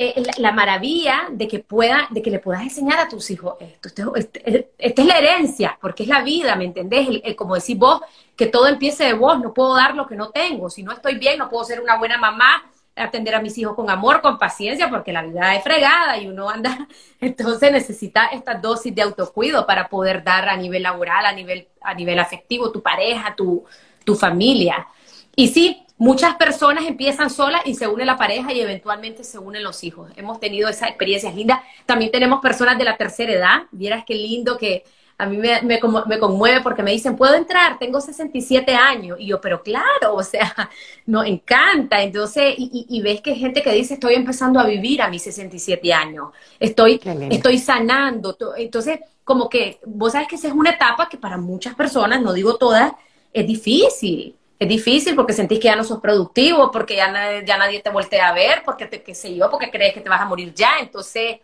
eh, la, maravilla de que pueda, de que le puedas enseñar a tus hijos esto. Esta es la herencia, porque es la vida, ¿me entendés? como decís vos, que todo empiece de vos, no puedo dar lo que no tengo. Si no estoy bien, no puedo ser una buena mamá, atender a mis hijos con amor, con paciencia, porque la vida es fregada y uno anda, entonces necesita esta dosis de autocuido para poder dar a nivel laboral, a nivel, a nivel afectivo, tu pareja, tu, tu familia. Y sí, Muchas personas empiezan solas y se une la pareja y eventualmente se unen los hijos. Hemos tenido esas experiencias lindas. También tenemos personas de la tercera edad. Vieras qué lindo que a mí me, me, conmueve porque me dicen, puedo entrar, tengo 67 años. Y yo, pero claro, o sea, nos encanta. Entonces, y, ves que hay gente que dice, estoy empezando a vivir a mis 67 años, estoy, estoy sanando. Entonces, como que vos sabes que esa es una etapa que para muchas personas, no digo todas, es difícil es difícil porque sentís que ya no sos productivo, porque ya, nadie, ya nadie te voltea a ver, porque te, qué sé yo, porque crees que te vas a morir ya. Entonces,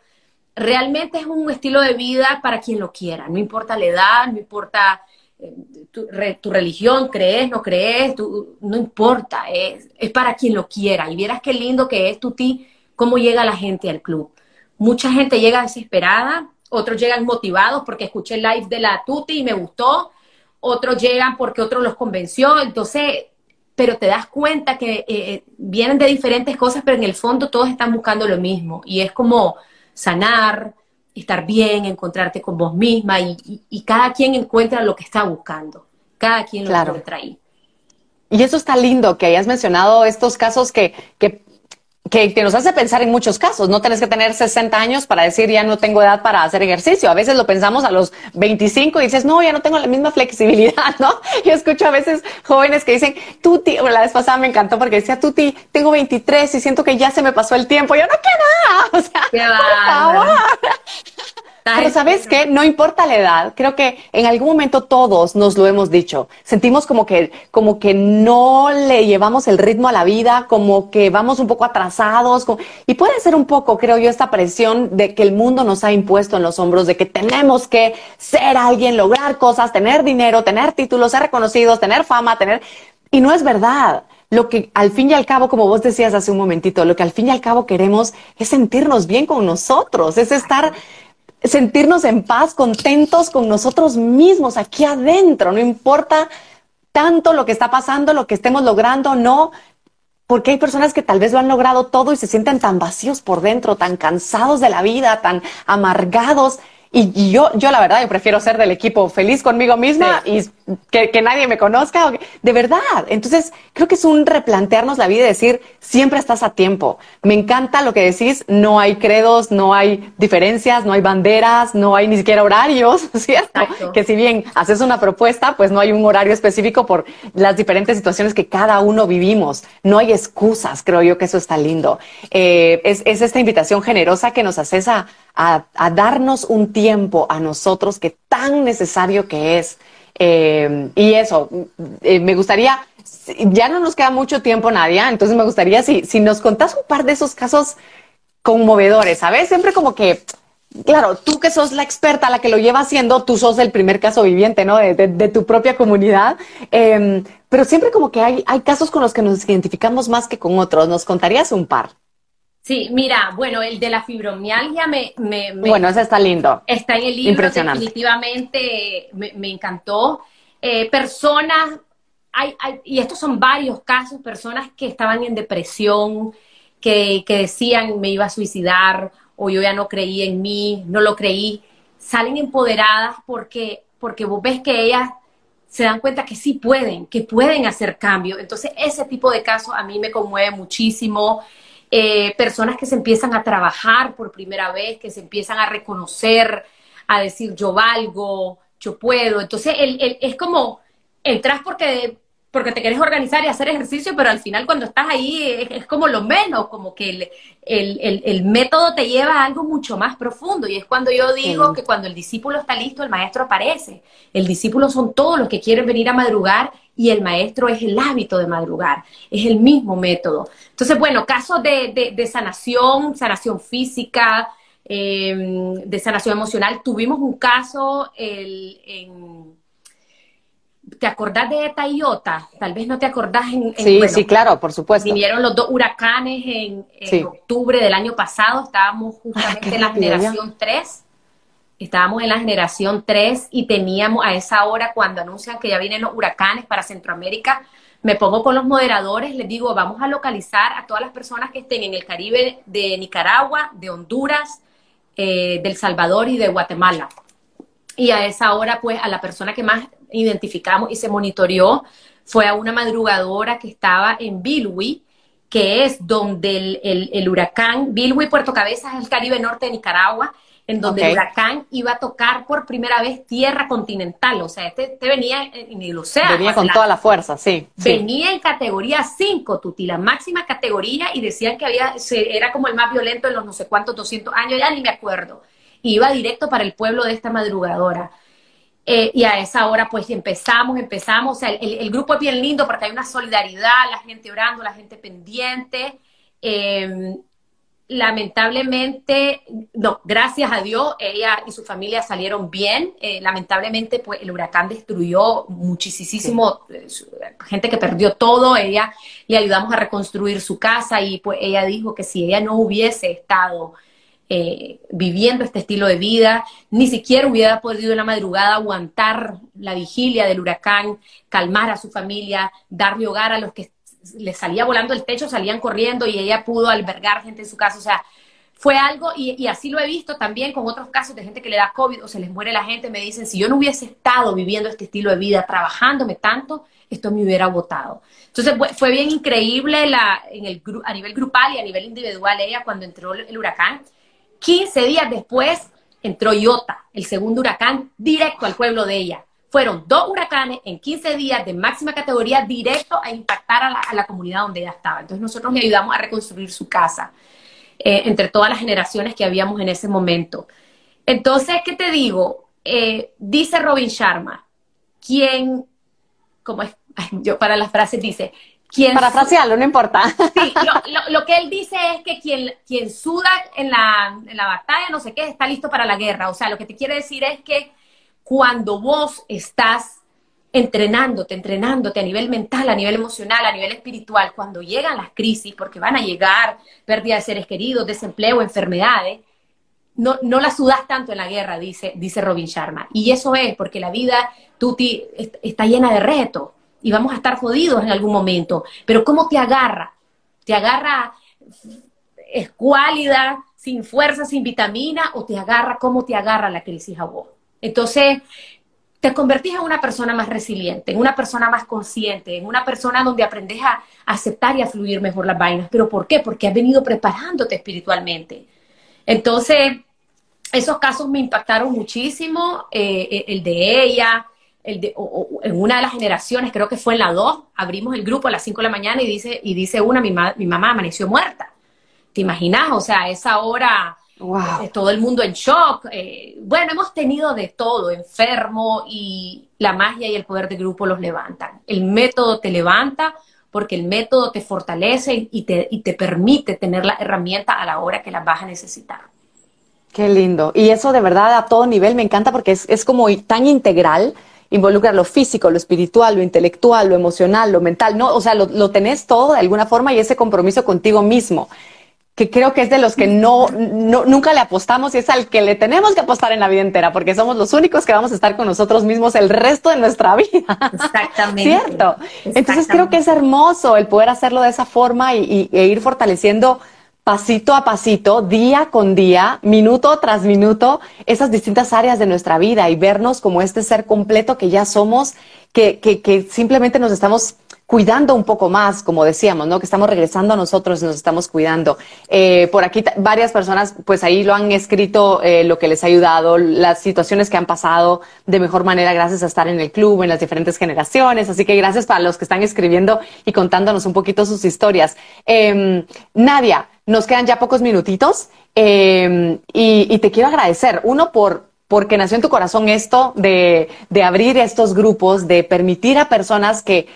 realmente es un estilo de vida para quien lo quiera. No importa la edad, no importa eh, tu, religión, crees, no crees, no importa. Es, para quien lo quiera. Y vieras qué lindo que es ti, cómo llega la gente al club. Mucha gente llega desesperada, otros llegan motivados porque escuché el live de la Tuti y me gustó otros llegan porque otro los convenció, entonces, pero te das cuenta que eh, eh, vienen de diferentes cosas, pero en el fondo todos están buscando lo mismo y es como sanar, estar bien, encontrarte con vos misma y, cada quien encuentra lo que está buscando, cada quien lo claro. encuentra ahí. Y eso está lindo que hayas mencionado estos casos que, que que, nos hace pensar en muchos casos. No tenés que tener 60 años para decir ya no tengo edad para hacer ejercicio. A veces lo pensamos a los 25 y dices, no, ya no tengo la misma flexibilidad, ¿no? Yo escucho a veces jóvenes que dicen, Tuti, la vez pasada me encantó porque decía, Tuti, tengo 23 y siento que ya se me pasó el tiempo. Yo no quiero O sea, por favor. Pero sabes qué, no importa la edad, creo que en algún momento todos nos lo hemos dicho. Sentimos como que, como que no le llevamos el ritmo a la vida, como que vamos un poco atrasados. y puede ser un poco, creo yo, esta presión de que el mundo nos ha impuesto en los hombros, de que tenemos que ser alguien, lograr cosas, tener dinero, tener títulos, ser reconocidos, tener fama, tener... Y no es verdad lo que al fin y al cabo, como vos decías hace un momentito, lo que al fin y al cabo queremos es sentirnos bien con nosotros, es estar sentirnos en paz, contentos con nosotros mismos aquí adentro, no importa tanto lo que está pasando, lo que estemos logrando, no, porque hay personas que tal vez lo han logrado todo y se sienten tan vacíos por dentro, tan cansados de la vida, tan amargados. Y, yo, yo la verdad, yo prefiero ser del equipo feliz conmigo misma y que, nadie me conozca. De verdad. Entonces, creo que es un replantearnos la vida y decir, siempre estás a tiempo. Me encanta lo que decís, no hay credos, no hay diferencias, no hay banderas, no hay ni siquiera horarios, ¿cierto? Que si bien haces una propuesta, pues no hay un horario específico por las diferentes situaciones que cada uno vivimos. No hay excusas, creo yo que eso está lindo. Eh, es, es, esta invitación generosa que nos haces a, a, a darnos un tiempo a nosotros que tan necesario que es. Eh, y eso, eh, me gustaría, ya no nos queda mucho tiempo, Nadia, entonces me gustaría si, si nos contás un par de esos casos conmovedores, ¿sabes? Siempre como que, claro, tú que sos la experta, la que lo lleva haciendo, tú sos el primer caso viviente, ¿no? De, de, tu propia comunidad. Em, pero siempre como que hay, hay casos con los que nos identificamos más que con otros. ¿Nos contarías un par? Sí, mira, bueno, el de la fibromialgia me... me, bueno, ese está lindo. Está en el libro, definitivamente me, encantó. Eh, personas, hay, y estos son varios casos, personas que estaban en depresión, que, que decían me iba a suicidar o yo ya no creí en mí, no lo creí, salen empoderadas porque, porque vos ves que ellas se dan cuenta que sí pueden, que pueden hacer cambio. Entonces, ese tipo de casos a mí me conmueve muchísimo. Eh, personas que se empiezan a trabajar por primera vez, que se empiezan a reconocer, a decir yo valgo, yo puedo. Entonces, es como, entras porque, porque te quieres organizar y hacer ejercicio, pero al final cuando estás ahí es, como lo menos, como que el, método te lleva a algo mucho más profundo. Y es cuando yo digo que cuando el discípulo está listo, el maestro aparece. El discípulo son todos los que quieren venir a madrugar y el maestro es el hábito de madrugar, es el mismo método. Entonces, bueno, casos de, sanación, sanación física, em, de sanación emocional. Tuvimos un caso en... ¿Te acordás de Eta y Iota? Tal vez no te acordás en... sí, sí, claro, por supuesto. Vinieron los dos huracanes en, octubre del año pasado, estábamos justamente en la generación 3 estábamos en la generación 3 y teníamos a esa hora cuando anuncian que ya vienen los huracanes para Centroamérica, me pongo con los moderadores, les digo, vamos a localizar a todas las personas que estén en el Caribe de Nicaragua, de Honduras, eh, del Salvador y de Guatemala. Y a esa hora, pues, a la persona que más identificamos y se monitoreó fue a una madrugadora que estaba en Bilwi, que es donde el, el, el huracán, Bilwi, Puerto Cabezas, es el Caribe norte de Nicaragua, en donde el huracán iba a tocar por primera vez tierra continental. O sea, este, este venía en el océano. Venía con toda la fuerza, sí. Venía en categoría 5, Tuti, la máxima categoría, y decían que había, era como el más violento en los no sé cuántos 200 años, ya ni me acuerdo. iba directo para el pueblo de esta madrugadora. Eh, y a esa hora pues empezamos, empezamos, o sea, el, el, grupo es bien lindo porque hay una solidaridad, la gente orando, la gente pendiente. Eh, lamentablemente, no, gracias a Dios, ella y su familia salieron bien. Eh, lamentablemente, pues el huracán destruyó muchísimo, eh, gente que perdió todo. Ella le ayudamos a reconstruir su casa y pues ella dijo que si ella no hubiese estado eh, viviendo este estilo de vida, ni siquiera hubiera podido en la madrugada aguantar la vigilia del huracán, calmar a su familia, darle hogar a los que le salía volando el techo, salían corriendo y ella pudo albergar gente en su casa. O sea, fue algo, y, así lo he visto también con otros casos de gente que le da COVID o se les muere la gente, me dicen, si yo no hubiese estado viviendo este estilo de vida, trabajándome tanto, esto me hubiera agotado. Entonces fue bien increíble la, en el, a nivel grupal y a nivel individual ella cuando entró el huracán. 15 días después entró Iota, el segundo huracán, directo al pueblo de ella fueron dos huracanes en 15 días de máxima categoría directo a impactar a la, comunidad donde ella estaba. Entonces nosotros le ayudamos a reconstruir su casa eh, entre todas las generaciones que habíamos en ese momento. Entonces, ¿qué te digo? Eh, dice Robin Sharma, quien, como es, yo para las frases dice, quien... Parafrasearlo, no importa. Sí, lo, que él dice es que quien, quien suda en la, en la batalla, no sé qué, está listo para la guerra. O sea, lo que te quiere decir es que cuando vos estás entrenándote, entrenándote a nivel mental, a nivel emocional, a nivel espiritual, cuando llegan las crisis, porque van a llegar pérdida de seres queridos, desempleo, enfermedades, no, no la sudas tanto en la guerra, dice, dice Robin Sharma. Y eso es porque la vida, Tuti, está llena de retos y vamos a estar jodidos en algún momento. Pero ¿cómo te agarra? ¿Te agarra escuálida, sin fuerza, sin vitamina, o te agarra, cómo te agarra la crisis a vos? Entonces, te convertís en una persona más resiliente, en una persona más consciente, en una persona donde aprendes a aceptar y a fluir mejor las vainas. ¿Pero por qué? Porque has venido preparándote espiritualmente. Entonces, esos casos me impactaron muchísimo, eh, eh, el de ella, el de, en una de las generaciones, creo que fue en la 2, abrimos el grupo a las 5 de la mañana y dice, y dice una, mi, mi mamá amaneció muerta. ¿Te imaginas? O sea, esa hora eh, todo el mundo en shock. Eh, bueno, hemos tenido de todo, enfermo y la magia y el poder del grupo los levantan. El método te levanta porque el método te fortalece y te, y te permite tener la herramienta a la hora que las vas a necesitar. Qué lindo. Y eso de verdad a todo nivel me encanta porque es, es como tan integral involucra lo físico, lo espiritual, lo intelectual, lo emocional, lo mental, no, o sea, lo, lo, tenés todo de alguna forma y ese compromiso contigo mismo que creo que es de los que no, nunca le apostamos y es al que le tenemos que apostar en la vida entera, porque somos los únicos que vamos a estar con nosotros mismos el resto de nuestra vida. Exactamente. ¿Cierto? Entonces creo que es hermoso el poder hacerlo de esa forma y, e ir fortaleciendo pasito a pasito, día con día, minuto tras minuto, esas distintas áreas de nuestra vida y vernos como este ser completo que ya somos, que, que, que simplemente nos estamos cuidando un poco más, como decíamos, ¿no? Que estamos regresando a nosotros y nos estamos cuidando. Eh, por aquí varias personas, pues ahí lo han escrito, eh, lo que les ha ayudado, las situaciones que han pasado de mejor manera gracias a estar en el club, en las diferentes generaciones. Así que gracias para los que están escribiendo y contándonos un poquito sus historias. Eh, Nadia, nos quedan ya pocos minutitos em, y, y te quiero agradecer. Uno por porque nació en tu corazón esto de, de abrir estos grupos, de permitir a personas que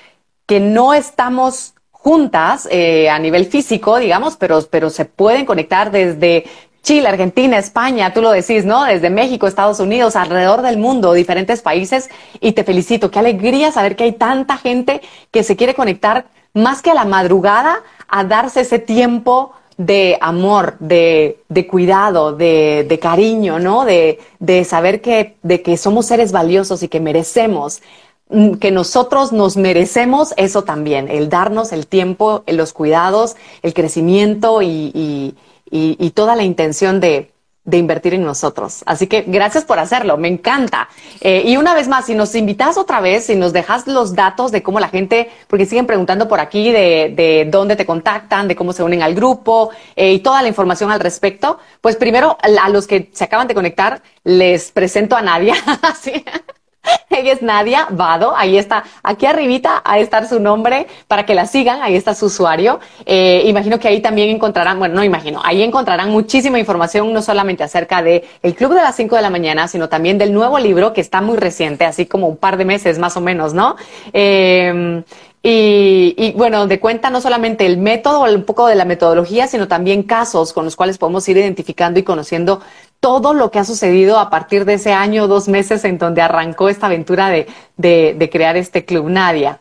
que no estamos juntas eh, a nivel físico, digamos, pero, pero se pueden conectar desde Chile, Argentina, España, tú lo decís, ¿no? Desde México, Estados Unidos, alrededor del mundo, diferentes países. Y te felicito. Qué alegría saber que hay tanta gente que se quiere conectar más que a la madrugada a darse ese tiempo de amor, de, de cuidado, de, de, cariño, ¿no? De, de saber que, de que somos seres valiosos y que merecemos que nosotros nos merecemos eso también, el darnos el tiempo, los cuidados, el crecimiento y, toda la intención de, invertir en nosotros. Así que gracias por hacerlo, me encanta. Eh, y una vez más, si nos invitas otra vez, si nos dejas los datos de cómo la gente, porque siguen preguntando por aquí de, dónde te contactan, de cómo se unen al grupo eh, y toda la información al respecto, pues primero a los que se acaban de conectar, les presento a Nadia. Ella es Nadia Vado, ahí está, aquí arribita, ahí está su nombre para que la sigan, ahí está su usuario. Eh, imagino que ahí también encontrarán, bueno, no imagino, ahí encontrarán muchísima información, no solamente acerca de el Club de las 5 de la mañana, sino también del nuevo libro que está muy reciente, así como un par de meses más o menos, ¿no? Eh, y, bueno, de cuenta no solamente el método, un poco de la metodología, sino también casos con los cuales podemos ir identificando y conociendo todo lo que ha sucedido a partir de ese año, dos meses en donde arrancó esta aventura de, de, crear este club Nadia.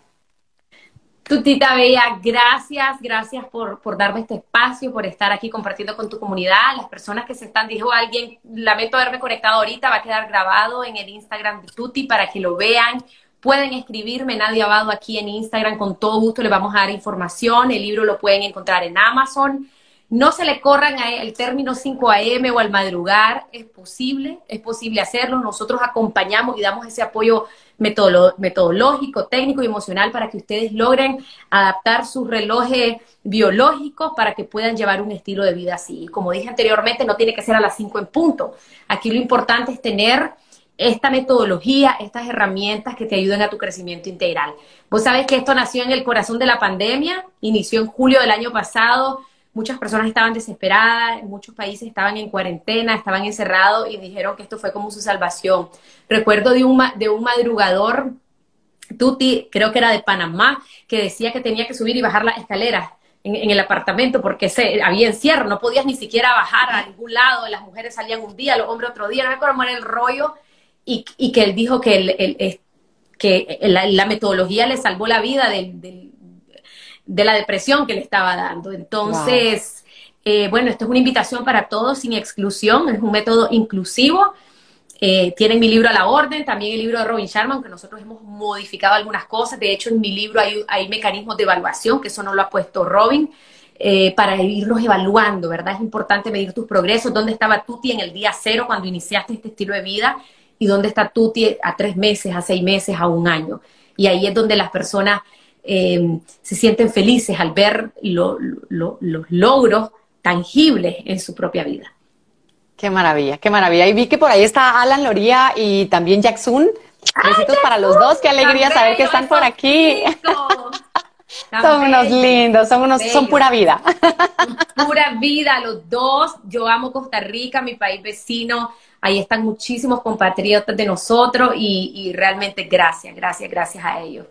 Tutita Bella, gracias, gracias por, por, darme este espacio, por estar aquí compartiendo con tu comunidad. Las personas que se están, dijo alguien, lamento haberme conectado ahorita, va a quedar grabado en el Instagram de Tuti para que lo vean Pueden escribirme Nadia Abado aquí en Instagram, con todo gusto les vamos a dar información. El libro lo pueden encontrar en Amazon. No se le corran al término 5 a.m. o al madrugar, es posible, es posible hacerlo. Nosotros acompañamos y damos ese apoyo metodológico, técnico y emocional para que ustedes logren adaptar sus relojes biológicos para que puedan llevar un estilo de vida así. Como dije anteriormente, no tiene que ser a las 5 en punto. Aquí lo importante es tener esta metodología, estas herramientas que te ayuden a tu crecimiento integral. Vos sabés que esto nació en el corazón de la pandemia, inició en julio del año pasado, muchas personas estaban desesperadas, muchos países estaban en cuarentena, estaban encerrados y dijeron que esto fue como su salvación. Recuerdo de un, de un madrugador, Tuti, creo que era de Panamá, que decía que tenía que subir y bajar las escaleras en, el apartamento porque se, había encierro, no podías ni siquiera bajar a ningún lado, las mujeres salían un día, los hombres otro día, no me acuerdo cómo el rollo, y, que él dijo que, el, que la, metodología le salvó la vida de, la depresión que le estaba dando. Entonces, eh, bueno, esto es una invitación para todos sin exclusión, es un método inclusivo. Eh, tienen mi libro a la orden, también el libro de Robin Sharma, aunque nosotros hemos modificado algunas cosas. De hecho, en mi libro hay, hay mecanismos de evaluación, que eso no lo ha puesto Robin, eh, para irlos evaluando, ¿verdad? Es importante medir tus progresos. ¿Dónde estaba Tuti en el día cero cuando iniciaste este estilo de vida? Y dónde está Tuti a tres meses, a seis meses, a un año. Y ahí es donde las personas eh, se sienten felices al ver los logros tangibles en su propia vida. Qué maravilla, qué maravilla. Y vi que por ahí está Alan Loría y también Jackson. Besitos para los dos, qué alegría saber que están por aquí. son unos lindos, son unos, son pura vida. Pura vida, los dos. Yo amo Costa Rica, mi país vecino. Ahí están muchísimos compatriotas de nosotros y, realmente gracias, gracias, gracias a ellos.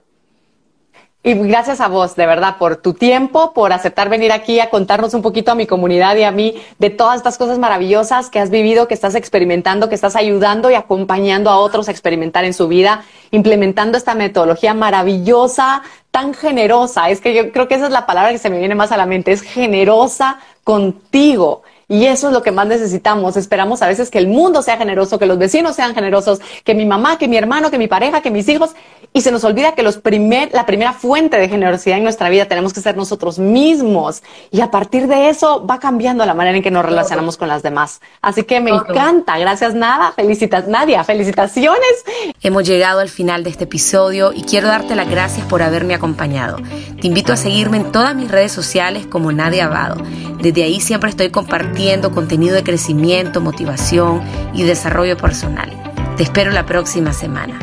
Y gracias a vos, de verdad, por tu tiempo, por aceptar venir aquí a contarnos un poquito a mi comunidad y a mí de todas estas cosas maravillosas que has vivido, que estás experimentando, que estás ayudando y acompañando a otros a experimentar en su vida, implementando esta metodología maravillosa, tan generosa. Es que yo creo que esa es la palabra que se me viene más a la mente, es generosa contigo. Y eso es lo que más necesitamos. Esperamos a veces que el mundo sea generoso, que los vecinos sean generosos, que mi mamá, que mi hermano, que mi pareja, que mis hijos. Y se nos olvida que los primer, la primera fuente de generosidad en nuestra vida tenemos que ser nosotros mismos. Y a partir de eso va cambiando la manera en que nos relacionamos con las demás. Así que me encanta. Gracias, Nada. Felicitas, Nadia. Felicitaciones. Hemos llegado al final de este episodio y quiero darte las gracias por haberme acompañado. Te invito a seguirme en todas mis redes sociales como Nadia Abado. Desde ahí siempre estoy contenido de crecimiento, motivación y desarrollo personal. Te espero la próxima semana.